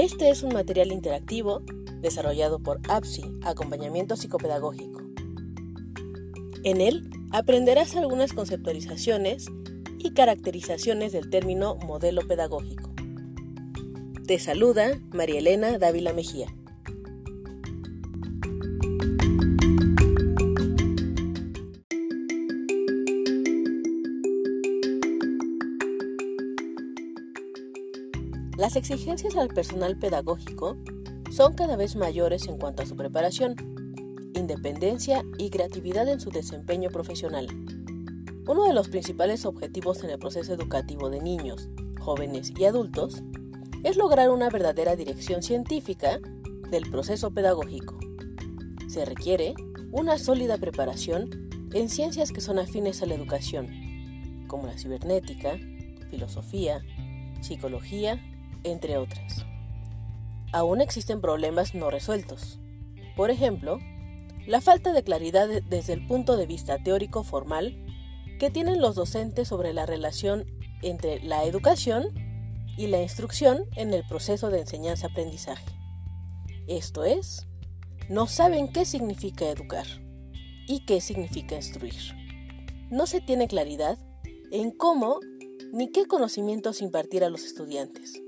Este es un material interactivo desarrollado por APSI, Acompañamiento Psicopedagógico. En él aprenderás algunas conceptualizaciones y caracterizaciones del término modelo pedagógico. Te saluda María Elena Dávila Mejía. Las exigencias al personal pedagógico son cada vez mayores en cuanto a su preparación, independencia y creatividad en su desempeño profesional. Uno de los principales objetivos en el proceso educativo de niños, jóvenes y adultos es lograr una verdadera dirección científica del proceso pedagógico. Se requiere una sólida preparación en ciencias que son afines a la educación, como la cibernética, filosofía, psicología entre otras. Aún existen problemas no resueltos. Por ejemplo, la falta de claridad desde el punto de vista teórico formal que tienen los docentes sobre la relación entre la educación y la instrucción en el proceso de enseñanza-aprendizaje. Esto es, no saben qué significa educar y qué significa instruir. No se tiene claridad en cómo ni qué conocimientos impartir a los estudiantes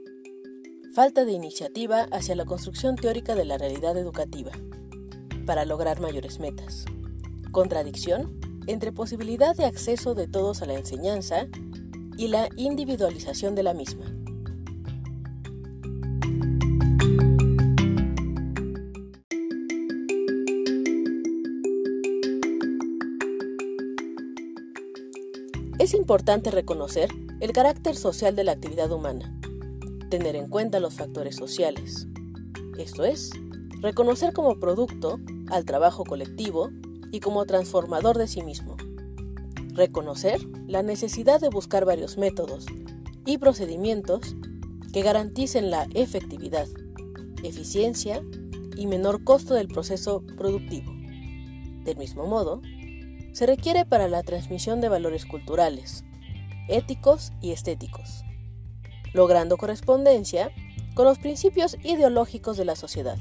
falta de iniciativa hacia la construcción teórica de la realidad educativa, para lograr mayores metas, contradicción entre posibilidad de acceso de todos a la enseñanza y la individualización de la misma. Es importante reconocer el carácter social de la actividad humana tener en cuenta los factores sociales. Esto es, reconocer como producto al trabajo colectivo y como transformador de sí mismo. Reconocer la necesidad de buscar varios métodos y procedimientos que garanticen la efectividad, eficiencia y menor costo del proceso productivo. Del mismo modo, se requiere para la transmisión de valores culturales, éticos y estéticos logrando correspondencia con los principios ideológicos de la sociedad.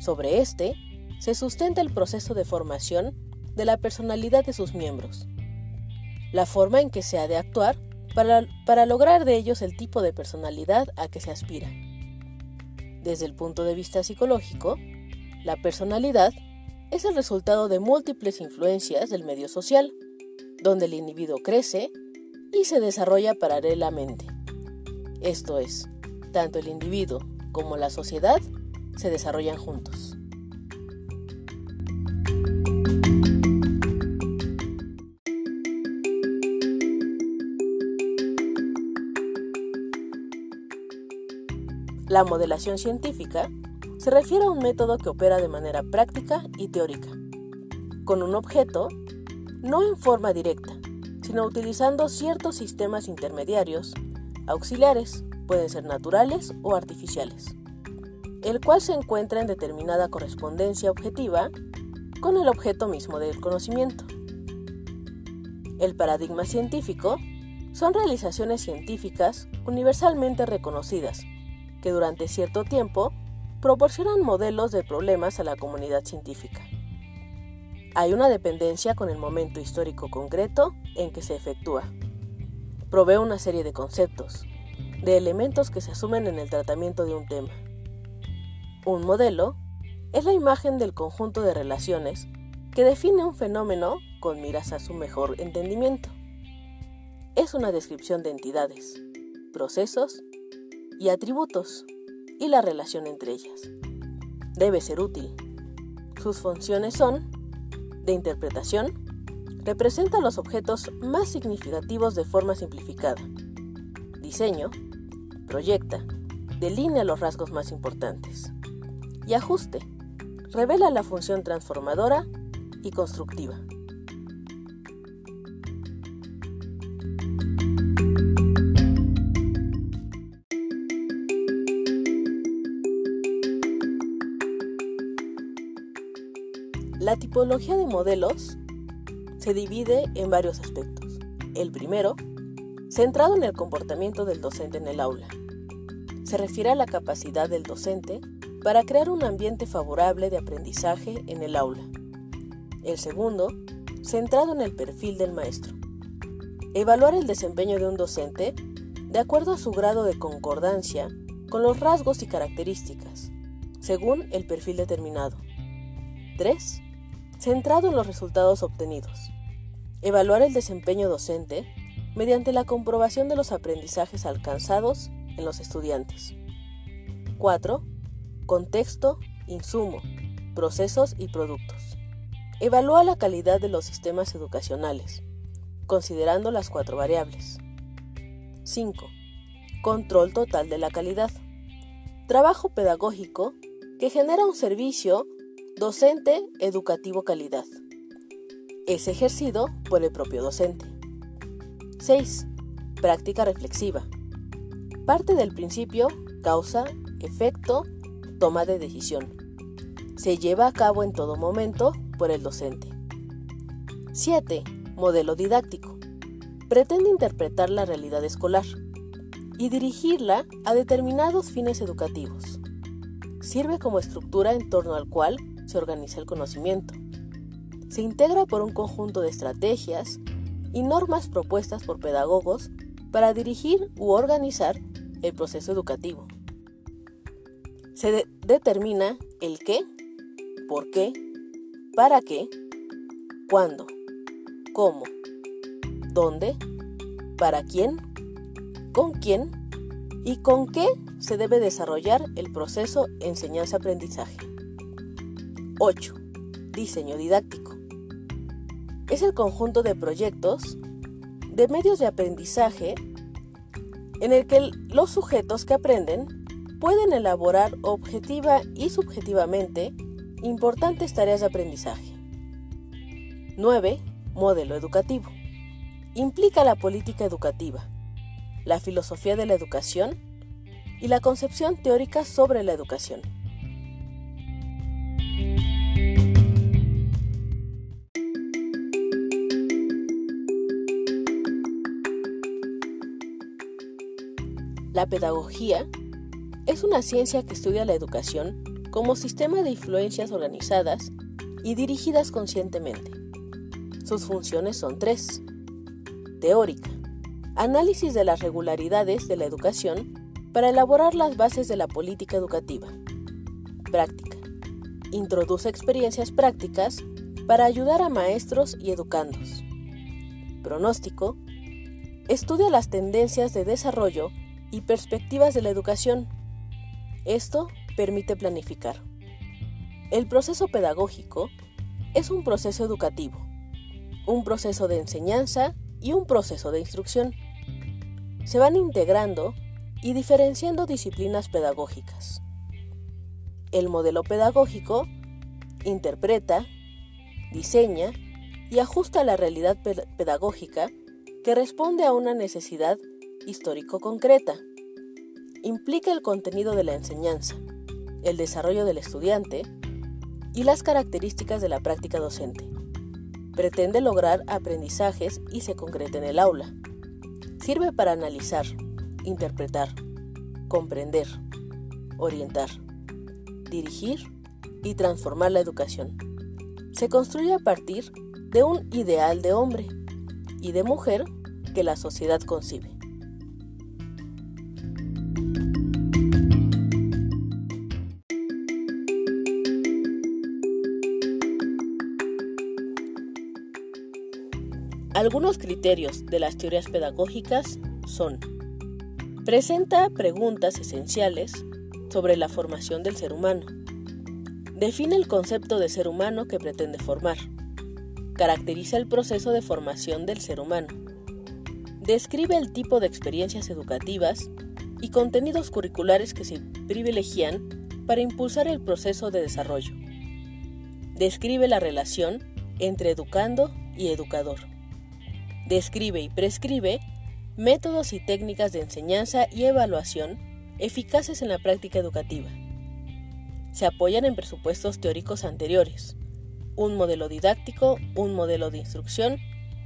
Sobre este se sustenta el proceso de formación de la personalidad de sus miembros, la forma en que se ha de actuar para, para lograr de ellos el tipo de personalidad a que se aspira. Desde el punto de vista psicológico, la personalidad es el resultado de múltiples influencias del medio social, donde el individuo crece y se desarrolla paralelamente. Esto es, tanto el individuo como la sociedad se desarrollan juntos. La modelación científica se refiere a un método que opera de manera práctica y teórica, con un objeto no en forma directa, sino utilizando ciertos sistemas intermediarios auxiliares, pueden ser naturales o artificiales, el cual se encuentra en determinada correspondencia objetiva con el objeto mismo del conocimiento. El paradigma científico son realizaciones científicas universalmente reconocidas que durante cierto tiempo proporcionan modelos de problemas a la comunidad científica. Hay una dependencia con el momento histórico concreto en que se efectúa provee una serie de conceptos, de elementos que se asumen en el tratamiento de un tema. Un modelo es la imagen del conjunto de relaciones que define un fenómeno con miras a su mejor entendimiento. Es una descripción de entidades, procesos y atributos y la relación entre ellas. Debe ser útil. Sus funciones son de interpretación, representa los objetos más significativos de forma simplificada. Diseño, proyecta, delinea los rasgos más importantes. Y ajuste, revela la función transformadora y constructiva. La tipología de modelos se divide en varios aspectos. El primero, centrado en el comportamiento del docente en el aula. se refiere a la capacidad del docente para crear un ambiente favorable de aprendizaje en el aula. El segundo, centrado en el perfil del maestro. Evaluar el desempeño de un docente de acuerdo a su grado de concordancia con los rasgos y características, según el perfil determinado. 3. Centrado en los resultados obtenidos. Evaluar el desempeño docente mediante la comprobación de los aprendizajes alcanzados en los estudiantes. 4. Contexto, insumo, procesos y productos. Evalúa la calidad de los sistemas educacionales, considerando las cuatro variables. 5. Control total de la calidad. Trabajo pedagógico que genera un servicio docente educativo calidad. Es ejercido por el propio docente. 6. Práctica reflexiva. Parte del principio causa, efecto, toma de decisión. Se lleva a cabo en todo momento por el docente. 7. Modelo didáctico pretende interpretar la realidad escolar y dirigirla a determinados fines educativos. Sirve como estructura en torno al cual se organiza el conocimiento. Se integra por un conjunto de estrategias y normas propuestas por pedagogos para dirigir u organizar el proceso educativo. Se determina el qué, por qué, para qué, cuándo, cómo, dónde, para quién, con quién y con qué se debe desarrollar el proceso enseñanza-aprendizaje. 8. Diseño didáctico. Es el conjunto de proyectos de medios de aprendizaje en el que los sujetos que aprenden pueden elaborar objetiva y subjetivamente importantes tareas de aprendizaje. 9. Modelo educativo implica la política educativa, la filosofía de la educación y la concepción teórica sobre la educación. La pedagogía es una ciencia que estudia la educación como sistema de influencias organizadas y dirigidas conscientemente. Sus funciones son tres teórica, análisis de las regularidades de la educación para elaborar las bases de la política educativa. Práctica, introduce experiencias prácticas para ayudar a maestros y educandos. Pronóstico, estudia las tendencias de desarrollo y perspectivas de la educación. Esto permite planificar. El proceso pedagógico es un proceso educativo, un proceso de enseñanza y un proceso de instrucción. Se van integrando y diferenciando disciplinas pedagógicas. El modelo pedagógico interpreta, diseña y ajusta la realidad pedagógica que responde a una necesidad histórico-concreta. Implica el contenido de la enseñanza, el desarrollo del estudiante y las características de la práctica docente pretende lograr aprendizajes y se concreta en el aula. Sirve para analizar, interpretar, comprender, orientar, dirigir y transformar la educación. Se construye a partir de un ideal de hombre y de mujer que la sociedad concibe. Algunos criterios de las teorías pedagógicas son Presenta preguntas esenciales sobre la formación del ser humano. Define el concepto de ser humano que pretende formar. Caracteriza el proceso de formación del ser humano. Describe el tipo de experiencias educativas y contenidos curriculares que se privilegian para impulsar el proceso de desarrollo. Describe la relación entre educando y educador describe y prescribe métodos y técnicas de enseñanza y evaluación eficaces en la práctica educativa. Se apoyan en presupuestos teóricos anteriores, un modelo didáctico, un modelo de instrucción,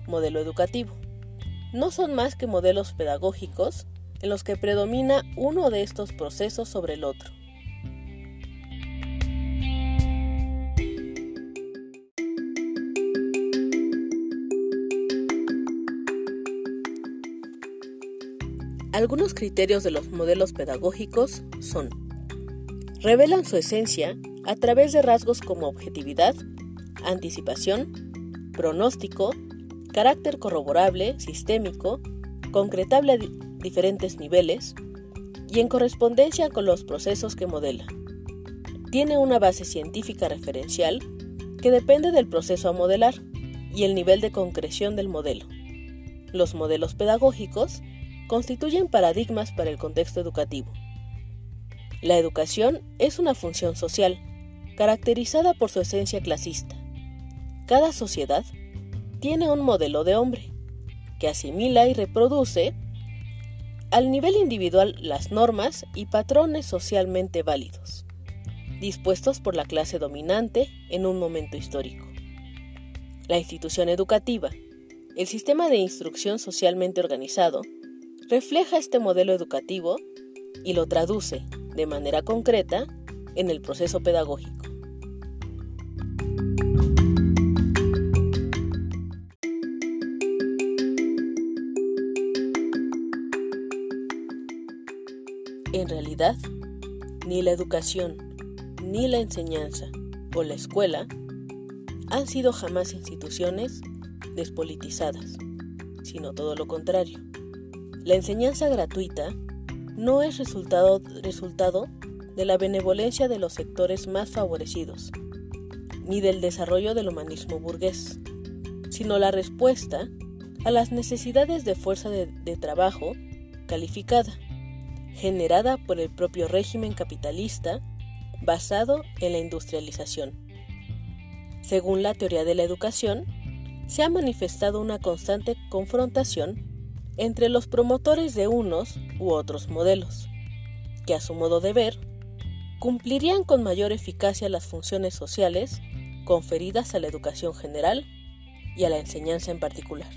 modelo educativo. No son más que modelos pedagógicos en los que predomina uno de estos procesos sobre el otro. Algunos criterios de los modelos pedagógicos son, revelan su esencia a través de rasgos como objetividad, anticipación, pronóstico, carácter corroborable, sistémico, concretable a diferentes niveles y en correspondencia con los procesos que modela. Tiene una base científica referencial que depende del proceso a modelar y el nivel de concreción del modelo. Los modelos pedagógicos constituyen paradigmas para el contexto educativo. La educación es una función social, caracterizada por su esencia clasista. Cada sociedad tiene un modelo de hombre, que asimila y reproduce al nivel individual las normas y patrones socialmente válidos, dispuestos por la clase dominante en un momento histórico. La institución educativa, el sistema de instrucción socialmente organizado, refleja este modelo educativo y lo traduce de manera concreta en el proceso pedagógico. En realidad, ni la educación, ni la enseñanza o la escuela han sido jamás instituciones despolitizadas, sino todo lo contrario. La enseñanza gratuita no es resultado, de la benevolencia de los sectores más favorecidos, ni del desarrollo del humanismo burgués, sino la respuesta a las necesidades de fuerza de, de trabajo calificada, generada por el propio régimen capitalista basado en la industrialización. Según la teoría de la educación, se ha manifestado una constante confrontación entre los promotores de unos u otros modelos, que a su modo de ver, cumplirían con mayor eficacia las funciones sociales conferidas a la educación general y a la enseñanza en particular.